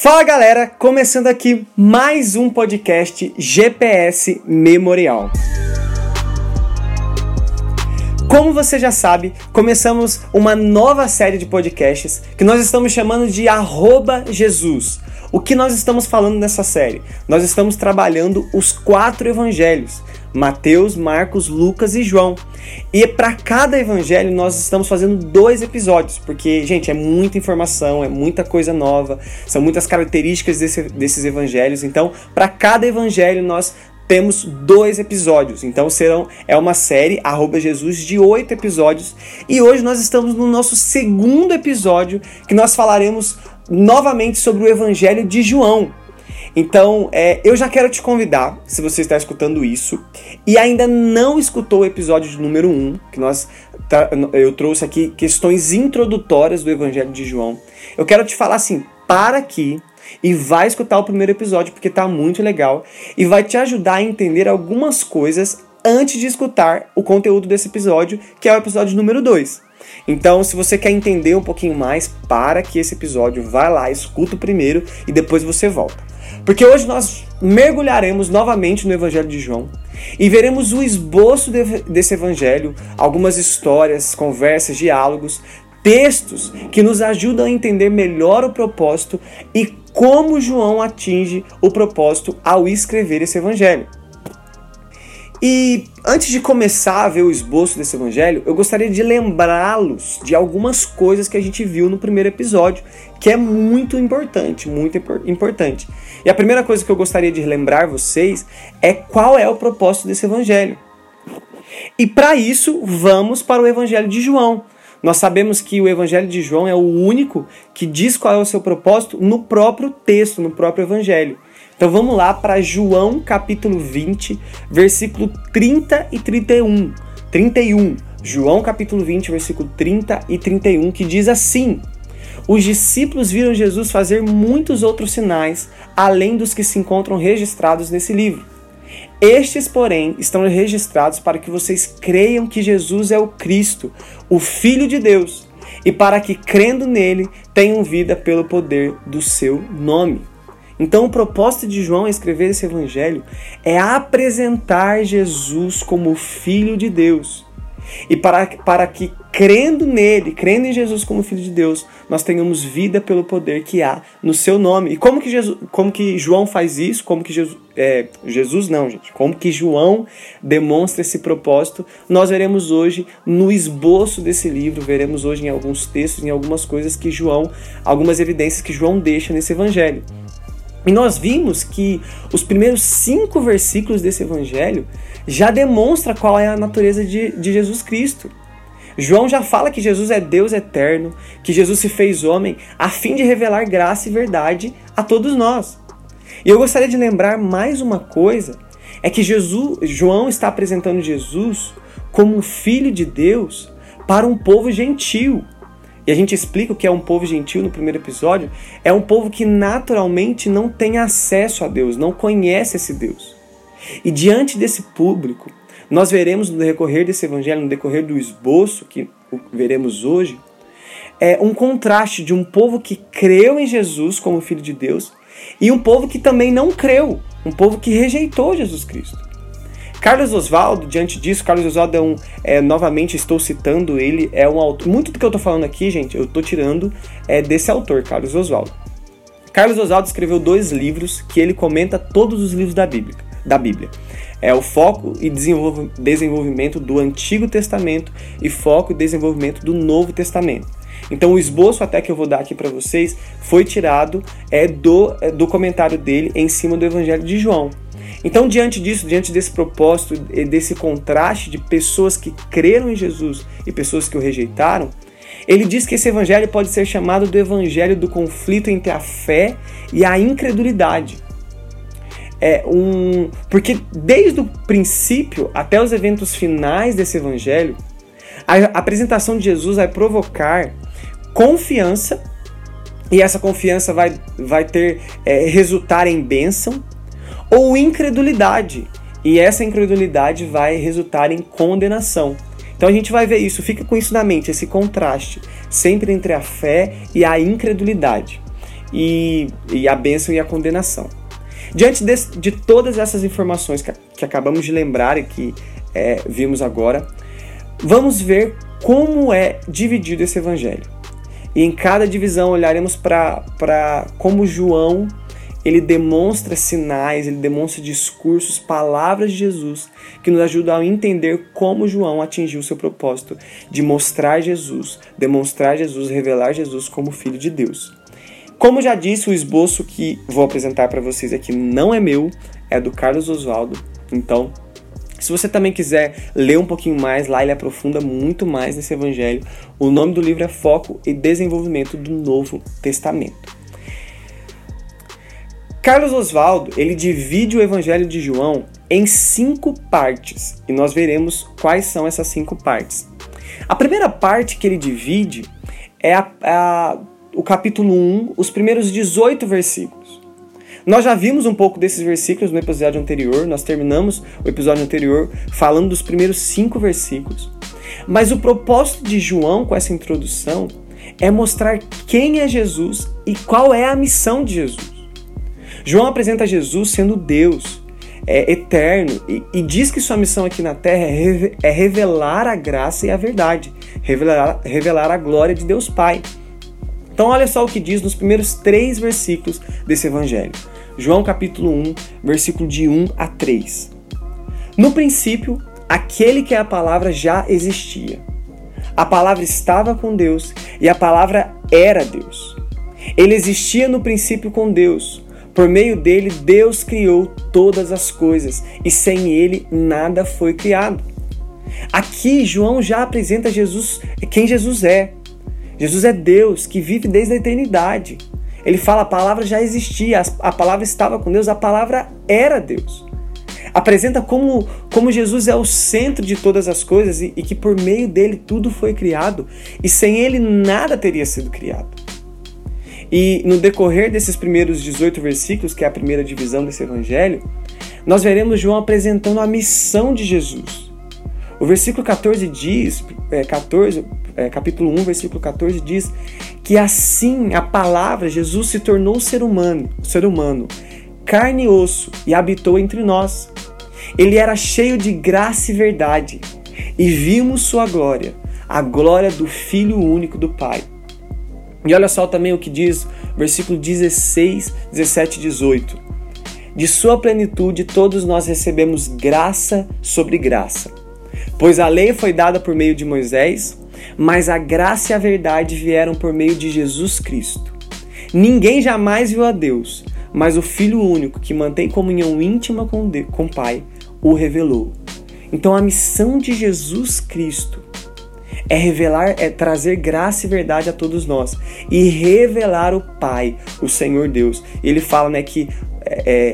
Fala galera, começando aqui mais um podcast GPS Memorial. Como você já sabe, começamos uma nova série de podcasts que nós estamos chamando de Arroba Jesus. O que nós estamos falando nessa série? Nós estamos trabalhando os quatro evangelhos: Mateus, Marcos, Lucas e João. E para cada evangelho nós estamos fazendo dois episódios, porque, gente, é muita informação, é muita coisa nova, são muitas características desse, desses evangelhos. Então, para cada evangelho nós temos dois episódios. Então serão é uma série arroba Jesus de oito episódios. E hoje nós estamos no nosso segundo episódio que nós falaremos novamente sobre o Evangelho de João. Então, é, eu já quero te convidar, se você está escutando isso e ainda não escutou o episódio de número 1, que nós eu trouxe aqui questões introdutórias do Evangelho de João. Eu quero te falar assim, para aqui e vai escutar o primeiro episódio porque tá muito legal e vai te ajudar a entender algumas coisas antes de escutar o conteúdo desse episódio, que é o episódio número 2. Então, se você quer entender um pouquinho mais, para que esse episódio, vai lá, escuta o primeiro e depois você volta. Porque hoje nós mergulharemos novamente no Evangelho de João e veremos o esboço desse Evangelho, algumas histórias, conversas, diálogos, textos que nos ajudam a entender melhor o propósito e como João atinge o propósito ao escrever esse Evangelho. E antes de começar a ver o esboço desse evangelho, eu gostaria de lembrá-los de algumas coisas que a gente viu no primeiro episódio, que é muito importante, muito importante. E a primeira coisa que eu gostaria de lembrar vocês é qual é o propósito desse evangelho. E para isso, vamos para o evangelho de João. Nós sabemos que o evangelho de João é o único que diz qual é o seu propósito no próprio texto, no próprio evangelho. Então vamos lá para João capítulo 20, versículo 30 e 31. 31. João capítulo 20, versículo 30 e 31, que diz assim: Os discípulos viram Jesus fazer muitos outros sinais, além dos que se encontram registrados nesse livro. Estes, porém, estão registrados para que vocês creiam que Jesus é o Cristo, o Filho de Deus, e para que, crendo nele, tenham vida pelo poder do seu nome. Então, o propósito de João a escrever esse evangelho é apresentar Jesus como Filho de Deus. E para, para que, crendo nele, crendo em Jesus como Filho de Deus, nós tenhamos vida pelo poder que há no seu nome. E como que, Jesus, como que João faz isso? Como que Jesus. É, Jesus não, gente. Como que João demonstra esse propósito? Nós veremos hoje no esboço desse livro, veremos hoje em alguns textos, em algumas coisas que João, algumas evidências que João deixa nesse evangelho. E nós vimos que os primeiros cinco versículos desse evangelho já demonstra qual é a natureza de, de Jesus Cristo. João já fala que Jesus é Deus eterno, que Jesus se fez homem a fim de revelar graça e verdade a todos nós. E eu gostaria de lembrar mais uma coisa, é que Jesus, João está apresentando Jesus como filho de Deus para um povo gentil, e a gente explica o que é um povo gentil no primeiro episódio, é um povo que naturalmente não tem acesso a Deus, não conhece esse Deus. E diante desse público, nós veremos no decorrer desse evangelho, no decorrer do esboço que veremos hoje, é um contraste de um povo que creu em Jesus como filho de Deus e um povo que também não creu, um povo que rejeitou Jesus Cristo. Carlos Oswaldo, diante disso, Carlos Oswaldo é um. É, novamente estou citando ele, é um autor. Muito do que eu estou falando aqui, gente, eu estou tirando é, desse autor, Carlos Oswaldo. Carlos Oswaldo escreveu dois livros que ele comenta todos os livros da Bíblia. Da Bíblia. É o foco e desenvolvimento do Antigo Testamento e foco e desenvolvimento do Novo Testamento. Então o esboço até que eu vou dar aqui para vocês foi tirado é do, é, do comentário dele em cima do Evangelho de João. Então, diante disso, diante desse propósito, desse contraste de pessoas que creram em Jesus e pessoas que o rejeitaram, ele diz que esse evangelho pode ser chamado do evangelho do conflito entre a fé e a incredulidade. É um, porque desde o princípio até os eventos finais desse evangelho, a apresentação de Jesus vai provocar confiança e essa confiança vai, vai ter é, resultar em bênção ou incredulidade. E essa incredulidade vai resultar em condenação. Então a gente vai ver isso, fica com isso na mente, esse contraste sempre entre a fé e a incredulidade. e, e a bênção e a condenação. Diante de, de todas essas informações que, que, acabamos de lembrar e que é, vimos agora, vamos ver como é dividido esse evangelho. E em cada divisão olharemos para como João ele demonstra sinais, ele demonstra discursos, palavras de Jesus que nos ajudam a entender como João atingiu seu propósito de mostrar Jesus, demonstrar Jesus, revelar Jesus como Filho de Deus. Como já disse, o esboço que vou apresentar para vocês aqui não é meu, é do Carlos Oswaldo. Então, se você também quiser ler um pouquinho mais, lá ele aprofunda muito mais nesse evangelho. O nome do livro é Foco e Desenvolvimento do Novo Testamento. Carlos Oswaldo, ele divide o evangelho de João em cinco partes, e nós veremos quais são essas cinco partes. A primeira parte que ele divide é a, a o capítulo 1, os primeiros 18 versículos. Nós já vimos um pouco desses versículos no episódio anterior, nós terminamos o episódio anterior falando dos primeiros cinco versículos. Mas o propósito de João com essa introdução é mostrar quem é Jesus e qual é a missão de Jesus. João apresenta Jesus sendo Deus, é, eterno, e, e, diz que sua missão aqui na terra é, é revelar a graça e a verdade, revelar, revelar a glória de Deus Pai. Então, olha só o que diz nos primeiros três versículos desse evangelho. João capítulo 1, versículo de 1 a 3. No princípio, aquele que é a palavra já existia. A palavra estava com Deus e a palavra era Deus. Ele existia no princípio com Deus. Por meio dele, Deus criou todas as coisas e sem ele nada foi criado. Aqui, João já apresenta Jesus, quem Jesus é. Jesus é Deus que vive desde a eternidade. Ele fala, a palavra já existia, a palavra estava com Deus, a palavra era Deus. Apresenta como, como Jesus é o centro de todas as coisas e, e que por meio dele tudo foi criado e sem ele nada teria sido criado. E no decorrer desses primeiros 18 versículos, que é a primeira divisão desse evangelho, nós veremos João apresentando a missão de Jesus. O versículo 14 diz, é, 14, é, capítulo 1, versículo 14 diz que assim a palavra Jesus se tornou ser humano, ser humano, carne e osso e habitou entre nós. Ele era cheio de graça e verdade, e vimos sua glória, a glória do Filho único do Pai. E olha só também o que diz versículo 16, 17 e 18. De sua plenitude todos nós recebemos graça sobre graça. Pois a lei foi dada por meio de Moisés, mas a graça e a verdade vieram por meio de Jesus Cristo. Ninguém jamais viu a Deus, mas o Filho único, que mantém comunhão íntima com, Deus, com o Pai, o revelou. Então a missão de Jesus Cristo é revelar, é trazer graça e verdade a todos nós e revelar o Pai, o Senhor Deus. Ele fala né, que é, é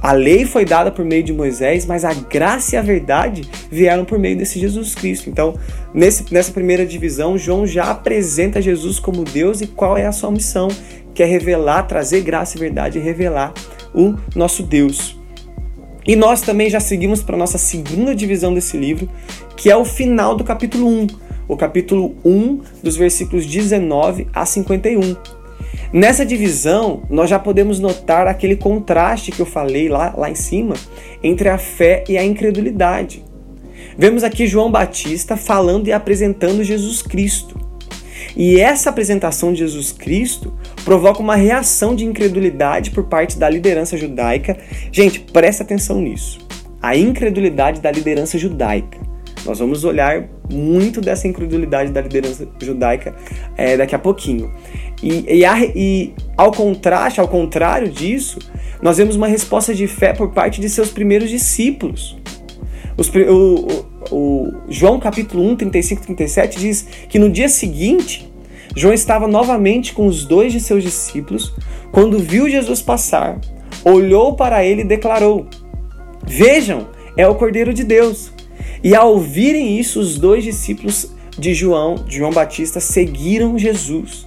a lei foi dada por meio de Moisés, mas a graça e a verdade vieram por meio desse Jesus Cristo. Então, nesse, nessa primeira divisão, João já apresenta Jesus como Deus e qual é a sua missão, que é revelar, trazer graça e verdade e revelar o nosso Deus. E nós também já seguimos para a nossa segunda divisão desse livro, que é o final do capítulo 1. O capítulo 1, dos versículos 19 a 51 Nessa divisão, nós já podemos notar aquele contraste que eu falei lá, lá em cima entre a fé e a incredulidade. Vemos aqui João Batista falando e apresentando Jesus Cristo. E essa apresentação de Jesus Cristo provoca uma reação de incredulidade por parte da liderança judaica. Gente, presta atenção nisso. A incredulidade da liderança judaica. Nós vamos olhar muito dessa incredulidade da liderança judaica é, daqui a pouquinho. E, e, a, e, ao contraste, ao contrário disso, nós vemos uma resposta de fé por parte de seus primeiros discípulos. Os, o, o, o, João capítulo 1, 35 e 37 diz que no dia seguinte, João estava novamente com os dois de seus discípulos, quando viu Jesus passar, olhou para ele e declarou: Vejam, é o Cordeiro de Deus. E ao ouvirem isso, os dois discípulos de João, João Batista, seguiram Jesus.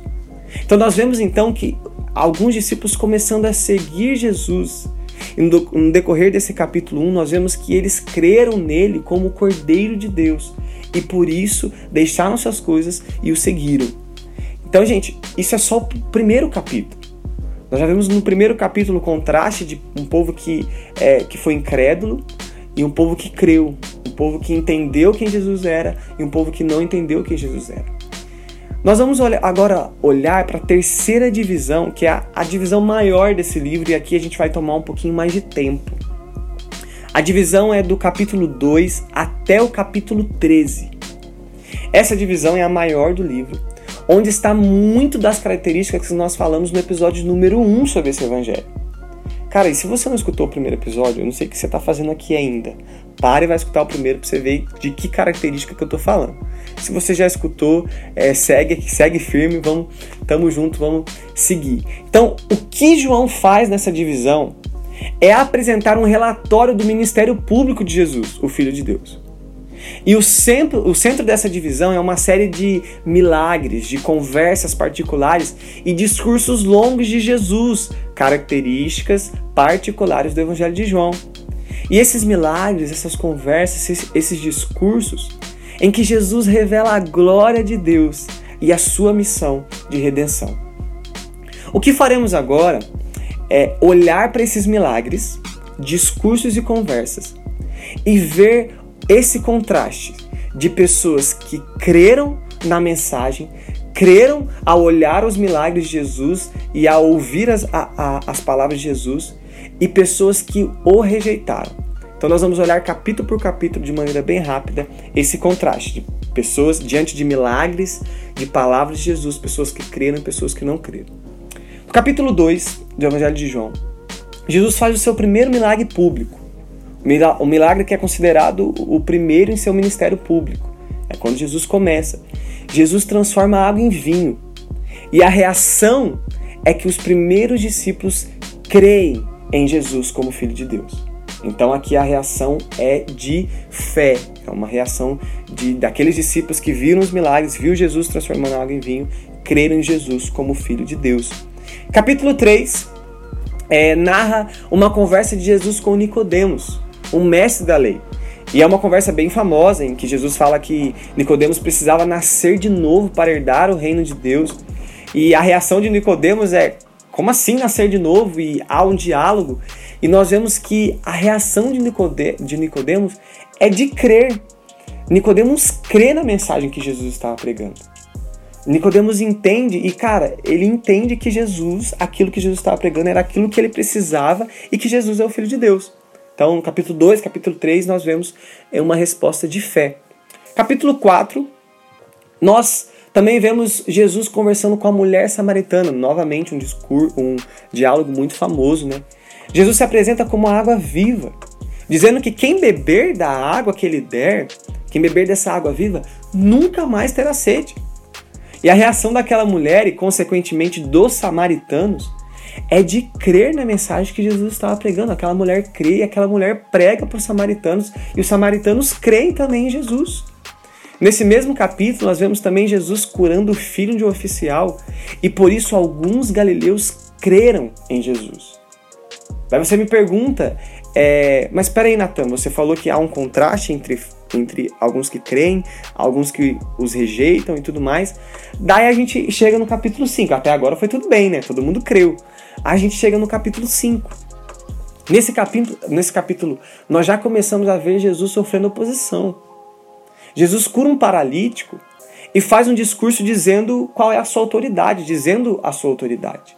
Então nós vemos então que alguns discípulos começando a seguir Jesus. E no decorrer desse capítulo 1, nós vemos que eles creram nele como o Cordeiro de Deus e por isso deixaram suas coisas e o seguiram. Então, gente, isso é só o primeiro capítulo. Nós já vimos no primeiro capítulo o contraste de um povo que, é, que foi incrédulo e um povo que creu, um povo que entendeu quem Jesus era e um povo que não entendeu quem Jesus era. Nós vamos agora olhar para a terceira divisão, que é a, divisão maior desse livro, e aqui a gente vai tomar um pouquinho mais de tempo. A divisão é do capítulo 2 até o capítulo 13. Essa divisão é a maior do livro, onde está muito das características que nós falamos no episódio número 1 sobre esse evangelho. Cara, e se você não escutou o primeiro episódio, eu não sei o que você está fazendo aqui ainda. Pare e vai escutar o primeiro para você ver de que característica que eu estou falando. Se você já escutou, é, segue, segue firme, vamos, tamo junto, vamos seguir. Então, o que João faz nessa divisão é apresentar um relatório do ministério público de Jesus, o Filho de Deus. E o centro, o centro dessa divisão é uma série de milagres, de conversas particulares e discursos longos de Jesus, características particulares do Evangelho de João. E esses milagres, essas conversas, esses, esses discursos, em que Jesus revela a glória de Deus e a sua missão de redenção. O que faremos agora é olhar para esses milagres, discursos e conversas e ver esse contraste de pessoas que creram na mensagem, creram ao olhar os milagres de Jesus e a ouvir as, a, a, as palavras de Jesus, e pessoas que o rejeitaram. Então nós vamos olhar capítulo por capítulo de maneira bem rápida esse contraste de pessoas diante de milagres, de palavras de Jesus, pessoas que creram e pessoas que não creram. No capítulo 2 do Evangelho de João, Jesus faz o seu primeiro milagre público. O milagre que é considerado o primeiro em seu ministério público. É quando Jesus começa. Jesus transforma a água em vinho. E a reação é que os primeiros discípulos creem em Jesus como Filho de Deus. Então aqui a reação é de fé, é uma reação de daqueles discípulos que viram os milagres, viu Jesus transformando a água em vinho, creram em Jesus como Filho de Deus. Capítulo 3 é, narra uma conversa de Jesus com Nicodemos um mestre da lei. E é uma conversa bem famosa em que Jesus fala que Nicodemos precisava nascer de novo para herdar o reino de Deus. E a reação de Nicodemos é: como assim nascer de novo? E há um diálogo. E nós vemos que a reação de, Nicode de Nicodemos é de crer. Nicodemos crê na mensagem que Jesus estava pregando. Nicodemos entende e cara, ele entende que Jesus, aquilo que Jesus estava pregando era aquilo que ele precisava e que Jesus é o filho de Deus. Então, no capítulo 2, capítulo 3, nós vemos é uma resposta de fé. Capítulo 4, nós também vemos Jesus conversando com a mulher samaritana, novamente um discurso, um diálogo muito famoso, né? Jesus se apresenta como a água viva, dizendo que quem beber da água que ele der, quem beber dessa água viva, nunca mais terá sede. E a reação daquela mulher e, consequentemente, dos samaritanos é de crer na mensagem que Jesus estava pregando. Aquela mulher crê e aquela mulher prega para os samaritanos e os samaritanos creem também em Jesus. Nesse mesmo capítulo, nós vemos também Jesus curando o filho de um oficial e por isso alguns galileus creram em Jesus. Aí você me pergunta, é, mas peraí, Natan, você falou que há um contraste entre, entre alguns que creem, alguns que os rejeitam e tudo mais. Daí a gente chega no capítulo 5. Até agora foi tudo bem, né? Todo mundo creu a gente chega no capítulo 5. Nesse capítulo, nesse capítulo, nós já começamos a ver Jesus sofrendo oposição. Jesus cura um paralítico e faz um discurso dizendo qual é a sua autoridade, dizendo a sua autoridade.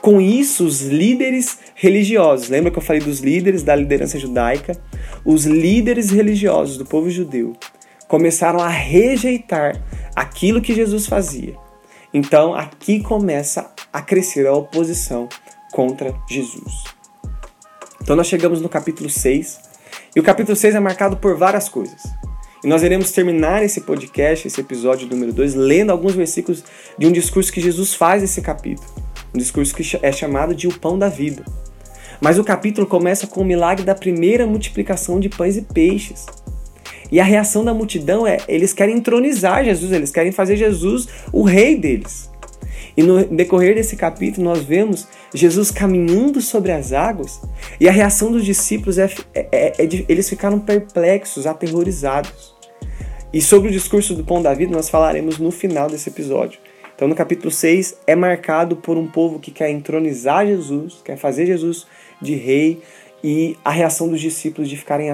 Com isso, os líderes religiosos, lembra que eu falei dos líderes da liderança judaica? Os líderes religiosos do povo judeu começaram a rejeitar aquilo que Jesus fazia então aqui começa a crescer a oposição contra Jesus. Então nós chegamos no capítulo 6, e o capítulo 6 é marcado por várias coisas. E nós iremos terminar esse podcast, esse episódio número 2, lendo alguns versículos de um discurso que Jesus faz nesse capítulo. Um discurso que é chamado de o pão da vida. Mas o capítulo começa com o milagre da primeira multiplicação de pães e peixes. E a reação da multidão é: eles querem entronizar Jesus, eles querem fazer Jesus o rei deles. E no decorrer desse capítulo, nós vemos Jesus caminhando sobre as águas, e a reação dos discípulos é, é, é, é eles ficaram perplexos, aterrorizados. E sobre o discurso do pão da vida, nós falaremos no final desse episódio. Então, no capítulo 6 é marcado por um povo que quer entronizar Jesus, quer fazer Jesus de rei, e a reação dos discípulos de ficarem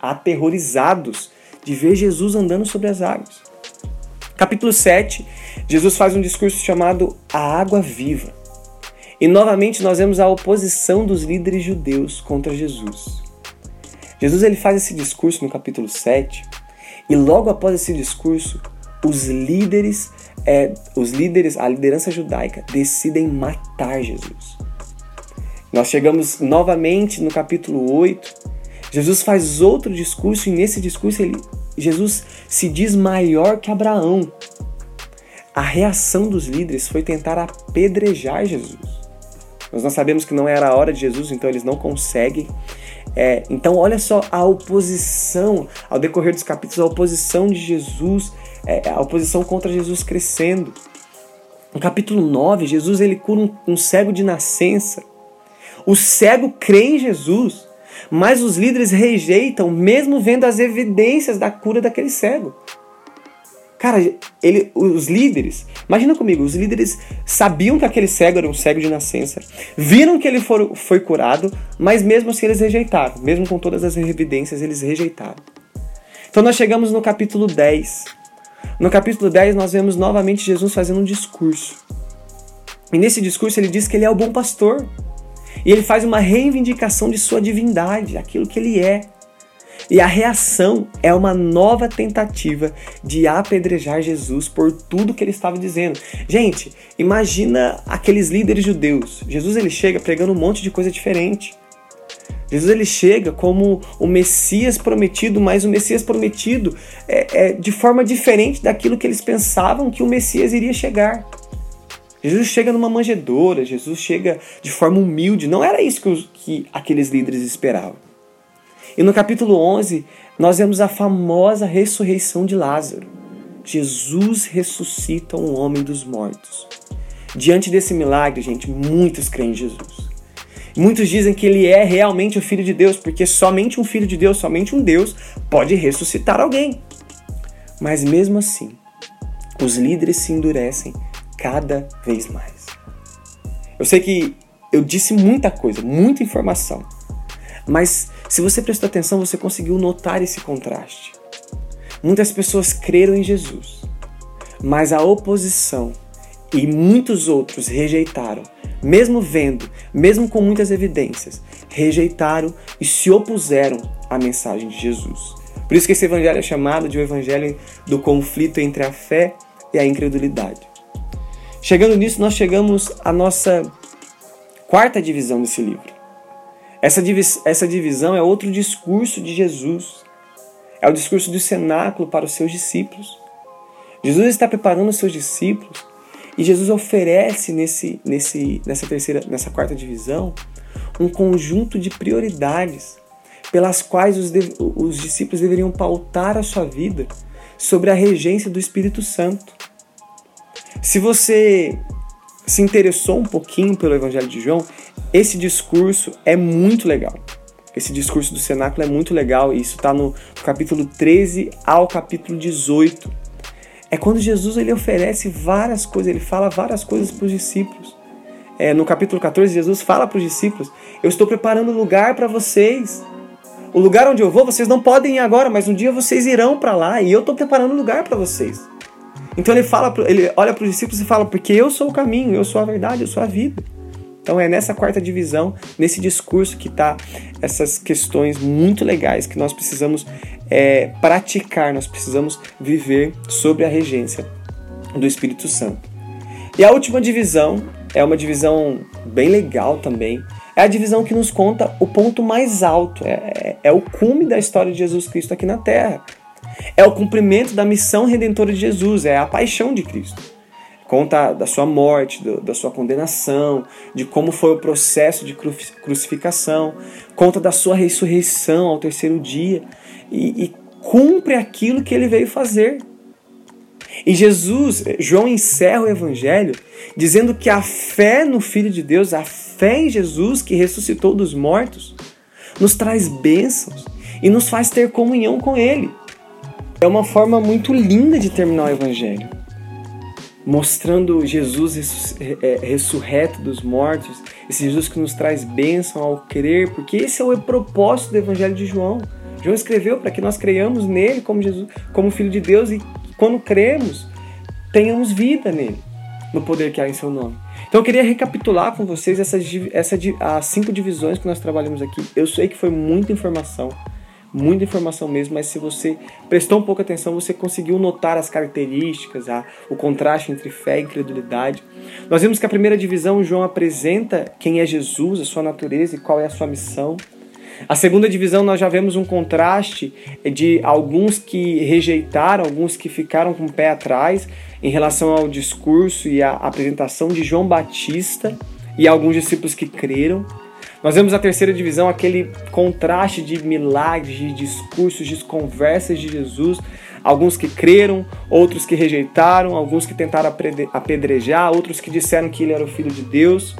aterrorizados de ver Jesus andando sobre as águas. Capítulo 7, Jesus faz um discurso chamado A Água Viva. E novamente nós vemos a oposição dos líderes judeus contra Jesus. Jesus ele faz esse discurso no capítulo 7, e logo após esse discurso, os líderes, é, os líderes, a liderança judaica decidem matar Jesus. Nós chegamos novamente no capítulo 8. Jesus faz outro discurso e nesse discurso ele, Jesus se diz maior que Abraão. A reação dos líderes foi tentar apedrejar Jesus. Mas nós sabemos que não era a hora de Jesus, então eles não conseguem. É, então, olha só a oposição, ao decorrer dos capítulos, a oposição de Jesus, é, a oposição contra Jesus crescendo. No capítulo 9, Jesus ele cura um, um cego de nascença. O cego crê em Jesus, mas os líderes rejeitam, mesmo vendo as evidências da cura daquele cego. Cara, ele, os líderes, imagina comigo, os líderes sabiam que aquele cego era um cego de nascença, viram que ele for, foi curado, mas mesmo assim eles rejeitaram, mesmo com todas as evidências, eles rejeitaram. Então nós chegamos no capítulo 10. No capítulo 10 nós vemos novamente Jesus fazendo um discurso. E nesse discurso ele diz que ele é o bom pastor. E ele faz uma reivindicação de sua divindade, aquilo que ele é. E a reação é uma nova tentativa de apedrejar Jesus por tudo que ele estava dizendo. Gente, imagina aqueles líderes judeus. Jesus ele chega pregando um monte de coisa diferente. Jesus ele chega como o Messias prometido, mas o Messias prometido é, é de forma diferente daquilo que eles pensavam que o Messias iria chegar. Jesus chega numa manjedoura, Jesus chega de forma humilde. Não era isso que, os, que aqueles líderes esperavam. E no capítulo 11, nós vemos a famosa ressurreição de Lázaro. Jesus ressuscita um homem dos mortos. Diante desse milagre, gente, muitos creem em Jesus. Muitos dizem que ele é realmente o Filho de Deus, porque somente um Filho de Deus, somente um Deus, pode ressuscitar alguém. Mas mesmo assim, os líderes se endurecem cada vez mais. Eu sei que eu disse muita coisa, muita informação, mas se você prestou atenção, você conseguiu notar esse contraste. Muitas pessoas creram em Jesus, mas a oposição e muitos outros rejeitaram, mesmo vendo, mesmo com muitas evidências, rejeitaram e se opuseram à mensagem de Jesus. Por isso que esse evangelho é chamado de o evangelho do conflito entre a fé e a incredulidade. Chegando nisso, nós chegamos à nossa quarta divisão desse livro. Essa, divis essa divisão é outro discurso de Jesus. É o discurso do cenáculo para os seus discípulos. Jesus está preparando os seus discípulos e Jesus oferece nesse, nesse, nessa terceira, nessa quarta divisão, um conjunto de prioridades pelas quais os, os discípulos deveriam pautar a sua vida sobre a regência do Espírito Santo. Se você se interessou um pouquinho pelo Evangelho de João, esse discurso é muito legal. Esse discurso do cenáculo é muito legal e isso está no capítulo 13 ao capítulo 18. É quando Jesus ele oferece várias coisas, ele fala várias coisas para os discípulos. É, no capítulo 14, Jesus fala para os discípulos: Eu estou preparando lugar para vocês. O lugar onde eu vou, vocês não podem ir agora, mas um dia vocês irão para lá e eu estou preparando lugar para vocês. Então ele fala, ele olha para os discípulos e fala: porque eu sou o caminho, eu sou a verdade, eu sou a vida. Então é nessa quarta divisão, nesse discurso que está essas questões muito legais que nós precisamos é, praticar, nós precisamos viver sobre a regência do Espírito Santo. E a última divisão é uma divisão bem legal também. É a divisão que nos conta o ponto mais alto, é, é, é o cume da história de Jesus Cristo aqui na Terra. É o cumprimento da missão redentora de Jesus, é a paixão de Cristo. Conta da sua morte, do, da sua condenação, de como foi o processo de crucificação, conta da sua ressurreição ao terceiro dia e, e cumpre aquilo que ele veio fazer. E Jesus, João encerra o evangelho dizendo que a fé no Filho de Deus, a fé em Jesus que ressuscitou dos mortos, nos traz bênçãos e nos faz ter comunhão com Ele. É uma forma muito linda de terminar o Evangelho. mostrando Jesus é, ressurreto dos mortos, esse Jesus que nos traz bênção ao crer, porque esse é o propósito do Evangelho de João. João escreveu para que nós creiamos nele como Jesus, como Filho de Deus e quando cremos, tenhamos vida nele, no poder que há em seu nome. Então eu queria recapitular com vocês essas, essa, as cinco divisões que nós trabalhamos aqui. Eu sei que foi muita informação, muita informação mesmo, mas se você prestou um pouco atenção, você conseguiu notar as características, a, o contraste entre fé e incredulidade. Nós vimos que a primeira divisão, João apresenta quem é Jesus, a sua natureza e qual é a sua missão. A segunda divisão, nós já vemos um contraste de alguns que rejeitaram, alguns que ficaram com o pé atrás em relação ao discurso e à apresentação de João Batista e alguns discípulos que creram. Nós vemos a terceira divisão, aquele contraste de milagres, de discursos, de conversas de Jesus. Alguns que creram, outros que rejeitaram, alguns que tentaram apedrejar, outros que disseram que ele era o filho de Deus.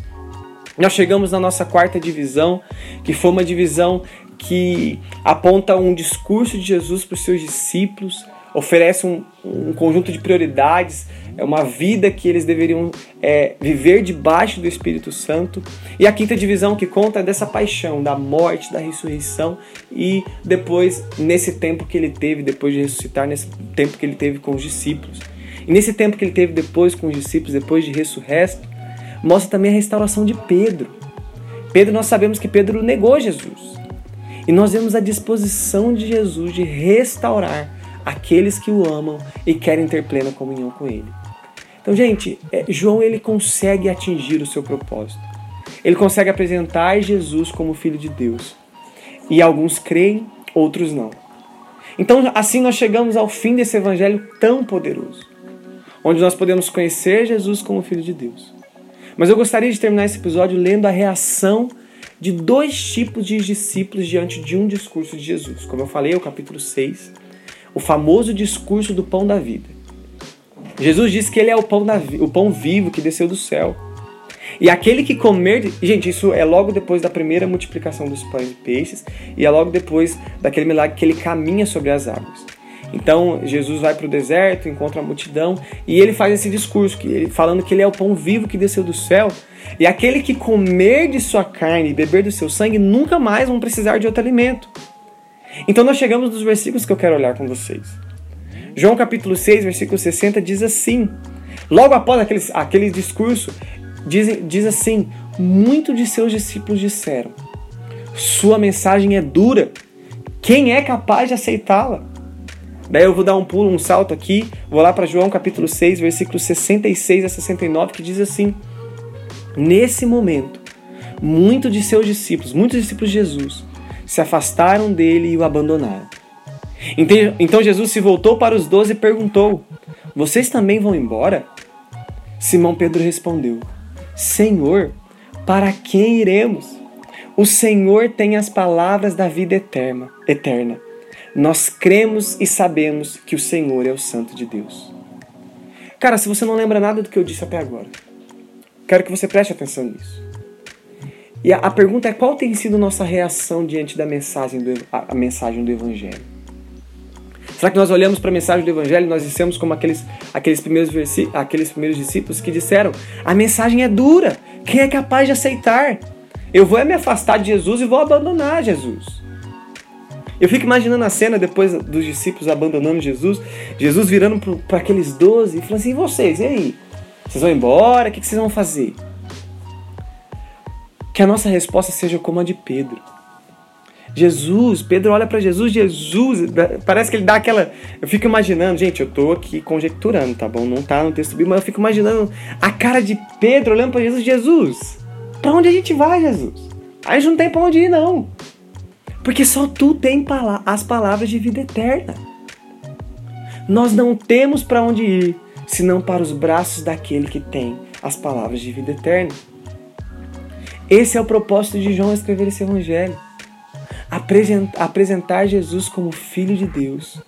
Nós chegamos na nossa quarta divisão, que foi uma divisão que aponta um discurso de Jesus para os seus discípulos, oferece um, um, conjunto de prioridades, é uma vida que eles deveriam é, viver debaixo do Espírito Santo. E a quinta divisão que conta é dessa paixão, da morte, da ressurreição e depois, nesse tempo que ele teve, depois de ressuscitar, nesse tempo que ele teve com os discípulos. E nesse tempo que ele teve depois com os discípulos, depois de ressurresto, mostra também a restauração de Pedro. Pedro, nós sabemos que Pedro negou Jesus. E nós vemos a disposição de Jesus de restaurar aqueles que o amam e querem ter plena comunhão com ele. Então, gente, é, João ele consegue atingir o seu propósito. Ele consegue apresentar Jesus como filho de Deus. E alguns creem, outros não. Então, assim nós chegamos ao fim desse evangelho tão poderoso, onde nós podemos conhecer Jesus como filho de Deus. Mas eu gostaria de terminar esse episódio lendo a reação de dois tipos de discípulos diante de um discurso de Jesus. Como eu falei, é o capítulo 6 o famoso discurso do pão da vida. Jesus disse que ele é o pão, da, o pão vivo que desceu do céu. E aquele que comer. Gente, isso é logo depois da primeira multiplicação dos pães e peixes, e é logo depois daquele milagre que ele caminha sobre as águas. Então Jesus vai para o deserto, encontra a multidão e ele faz esse discurso que ele, falando que ele é o pão vivo que desceu do céu. E aquele que comer de sua carne e beber do seu sangue nunca mais vão precisar de outro alimento. Então nós chegamos nos versículos que eu quero olhar com vocês. João capítulo 6, versículo 60 diz assim: Logo após aquele, aquele discurso, diz, diz assim: Muitos de seus discípulos disseram: Sua mensagem é dura, quem é capaz de aceitá-la? Daí eu vou dar um pulo, um salto aqui, vou lá para João capítulo 6, versículos 66 a 69, que diz assim: Nesse momento, muitos de seus discípulos, muitos discípulos de Jesus, se afastaram dele e o abandonaram. Então Jesus se voltou para os doze e perguntou: Vocês também vão embora? Simão Pedro respondeu: Senhor, para quem iremos? O Senhor tem as palavras da vida eterna. eterna. Nós cremos e sabemos que o Senhor é o Santo de Deus. Cara, se você não lembra nada do que eu disse até agora, quero que você preste atenção nisso. E a, pergunta é qual tem sido nossa reação diante da mensagem do, a mensagem do Evangelho? Será que nós olhamos para a mensagem do Evangelho e nós dissemos como aqueles, aqueles, primeiros aqueles primeiros discípulos que disseram: a mensagem é dura, quem é capaz de aceitar? Eu vou é me afastar de Jesus e vou abandonar Jesus. Eu fico imaginando a cena depois dos discípulos abandonando Jesus, Jesus virando para aqueles doze e falando assim: e vocês, e aí? Vocês vão embora? O que, que vocês vão fazer? Que a nossa resposta seja como a de Pedro. Jesus, Pedro olha para Jesus, Jesus, parece que ele dá aquela. Eu fico imaginando, gente, eu tô aqui conjecturando, tá bom? Não tá no texto bíblico, mas eu fico imaginando a cara de Pedro olhando para Jesus, Jesus, para onde a gente vai, Jesus? A gente não tem para onde ir, não. Porque só tu tem as palavras de vida eterna. Nós não temos para onde ir, senão para os braços daquele que tem as palavras de vida eterna. Esse é o propósito de João escrever esse evangelho. Apresentar Jesus como Filho de Deus.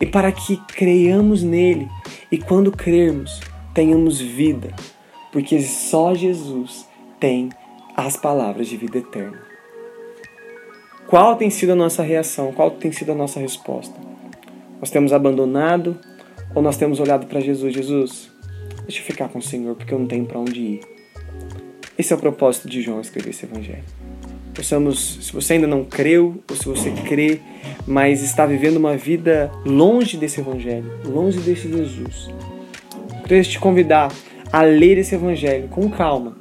E para que creiamos nele e quando crermos, tenhamos vida, porque só Jesus tem as palavras de vida eterna. Qual tem sido a nossa reação? Qual tem sido a nossa resposta? Nós temos abandonado ou nós temos olhado para Jesus? Jesus, deixa eu ficar com o Senhor porque eu não tenho para onde ir. Esse é o propósito de João escrever esse evangelho. Possamos, se você ainda não creu, ou se você crê, mas está vivendo uma vida longe desse evangelho, longe desse Jesus, queria te convidar a ler esse evangelho com calma,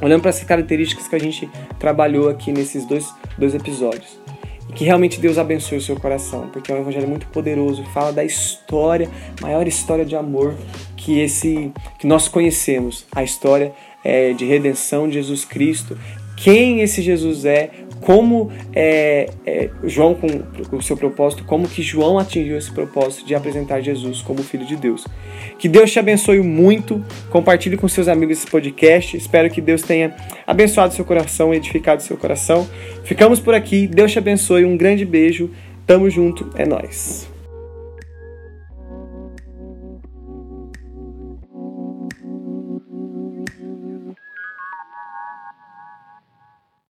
olhando para essas características que a gente trabalhou aqui nesses dois, dois episódios. E que realmente Deus abençoe o seu coração, porque é um evangelho muito poderoso, fala da história, maior história de amor que esse que nós conhecemos, a história é, de redenção de Jesus Cristo, quem esse Jesus é, como é, é, João, com o seu propósito, como que João atingiu esse propósito de apresentar Jesus como Filho de Deus. Que Deus te abençoe muito, compartilhe com seus amigos esse podcast, espero que Deus tenha abençoado seu coração, edificado seu coração. Ficamos por aqui, Deus te abençoe, um grande beijo, tamo junto, é nós.